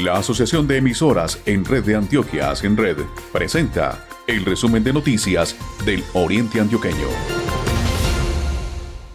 La Asociación de Emisoras en Red de Antioquia en Red presenta el resumen de noticias del Oriente Antioqueño.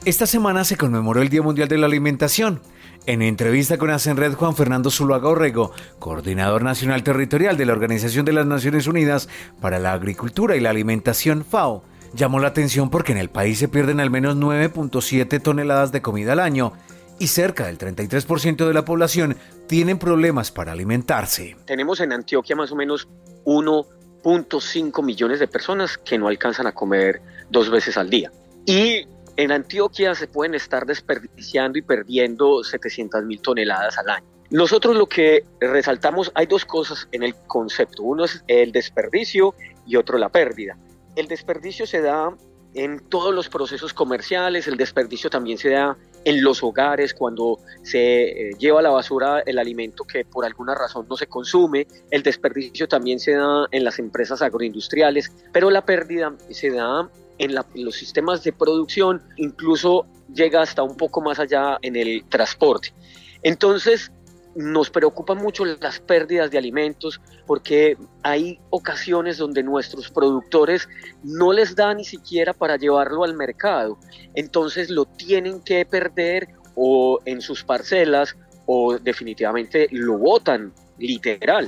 Esta semana se conmemoró el Día Mundial de la Alimentación. En entrevista con Asenred, Juan Fernando Zuluaga Orrego, coordinador nacional territorial de la Organización de las Naciones Unidas para la Agricultura y la Alimentación FAO, llamó la atención porque en el país se pierden al menos 9.7 toneladas de comida al año y cerca del 33% de la población tienen problemas para alimentarse. Tenemos en Antioquia más o menos 1.5 millones de personas que no alcanzan a comer dos veces al día. Y en Antioquia se pueden estar desperdiciando y perdiendo 700 mil toneladas al año. Nosotros lo que resaltamos, hay dos cosas en el concepto. Uno es el desperdicio y otro la pérdida. El desperdicio se da en todos los procesos comerciales, el desperdicio también se da en los hogares cuando se eh, lleva a la basura el alimento que por alguna razón no se consume, el desperdicio también se da en las empresas agroindustriales, pero la pérdida se da en los sistemas de producción, incluso llega hasta un poco más allá en el transporte. Entonces, nos preocupan mucho las pérdidas de alimentos porque hay ocasiones donde nuestros productores no les da ni siquiera para llevarlo al mercado. Entonces lo tienen que perder o en sus parcelas o definitivamente lo botan, literal.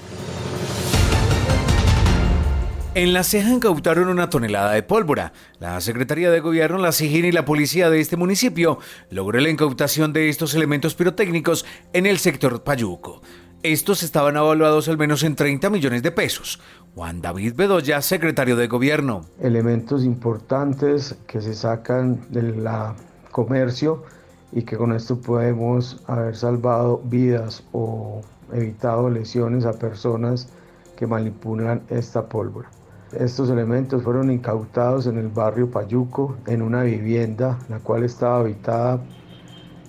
En La Ceja incautaron una tonelada de pólvora. La Secretaría de Gobierno, la SIGIN y la policía de este municipio logró la incautación de estos elementos pirotécnicos en el sector Payuco. Estos estaban evaluados al menos en 30 millones de pesos. Juan David Bedoya, secretario de Gobierno. Elementos importantes que se sacan del comercio y que con esto podemos haber salvado vidas o evitado lesiones a personas que manipulan esta pólvora. Estos elementos fueron incautados en el barrio Payuco, en una vivienda, la cual estaba habitada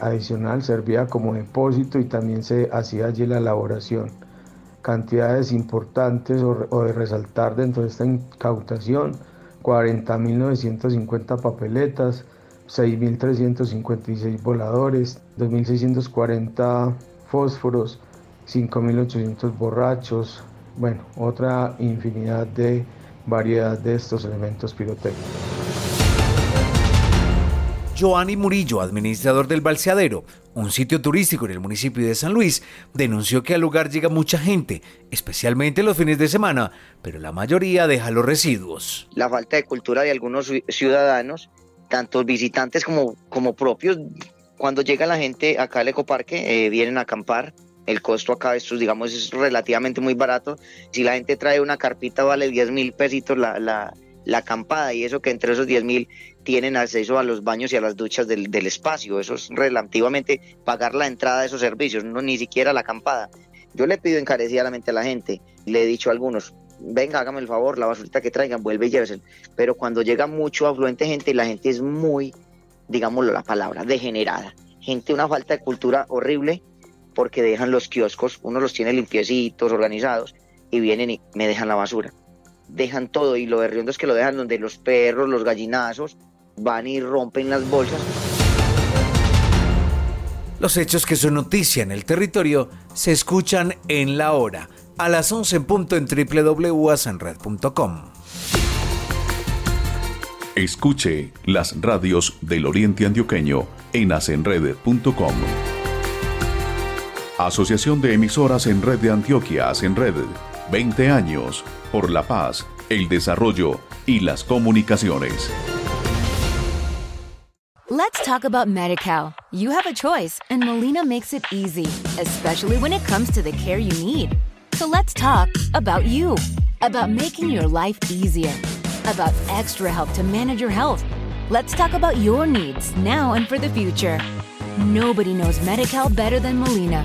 adicional, servía como depósito y también se hacía allí la elaboración. Cantidades importantes o, de resaltar dentro de esta incautación, 40.950 papeletas, 6.356 voladores, 2.640 fósforos, 5.800 borrachos, bueno, otra infinidad de variedad de estos elementos pirotécnicos. Joanny Murillo, administrador del Balseadero, un sitio turístico en el municipio de San Luis, denunció que al lugar llega mucha gente, especialmente los fines de semana, pero la mayoría deja los residuos. La falta de cultura de algunos ciudadanos, tanto visitantes como, como propios, cuando llega la gente acá al ecoparque, eh, vienen a acampar, el costo acá, estos, digamos, es relativamente muy barato. Si la gente trae una carpita, vale 10 mil pesitos la, la, la, acampada y eso que entre esos 10 mil tienen acceso a los baños y a las duchas del, del, espacio. Eso es relativamente pagar la entrada de esos servicios, no ni siquiera la acampada. Yo le pido encarecidamente a la gente, le he dicho a algunos, venga, hágame el favor, la basurita que traigan, vuelve y llévese. Pero cuando llega mucho afluente gente, la gente es muy, digámoslo la palabra, degenerada. Gente, una falta de cultura horrible porque dejan los kioscos, uno los tiene limpiecitos, organizados, y vienen y me dejan la basura. Dejan todo y lo berriondo es que lo dejan donde los perros, los gallinazos, van y rompen las bolsas. Los hechos que son noticia en el territorio se escuchan en la hora, a las 11 en punto en www.asanred.com. Escuche las radios del Oriente Antioqueño en asenred.com. Asociación de Emisoras en Red de Antioquia, en Red. 20 años por la paz, el desarrollo y las comunicaciones. Let's talk about MediCal. You have a choice and Molina makes it easy, especially when it comes to the care you need. So let's talk about you, about making your life easier, about extra help to manage your health. Let's talk about your needs now and for the future. Nobody knows Medi-Cal better than Molina.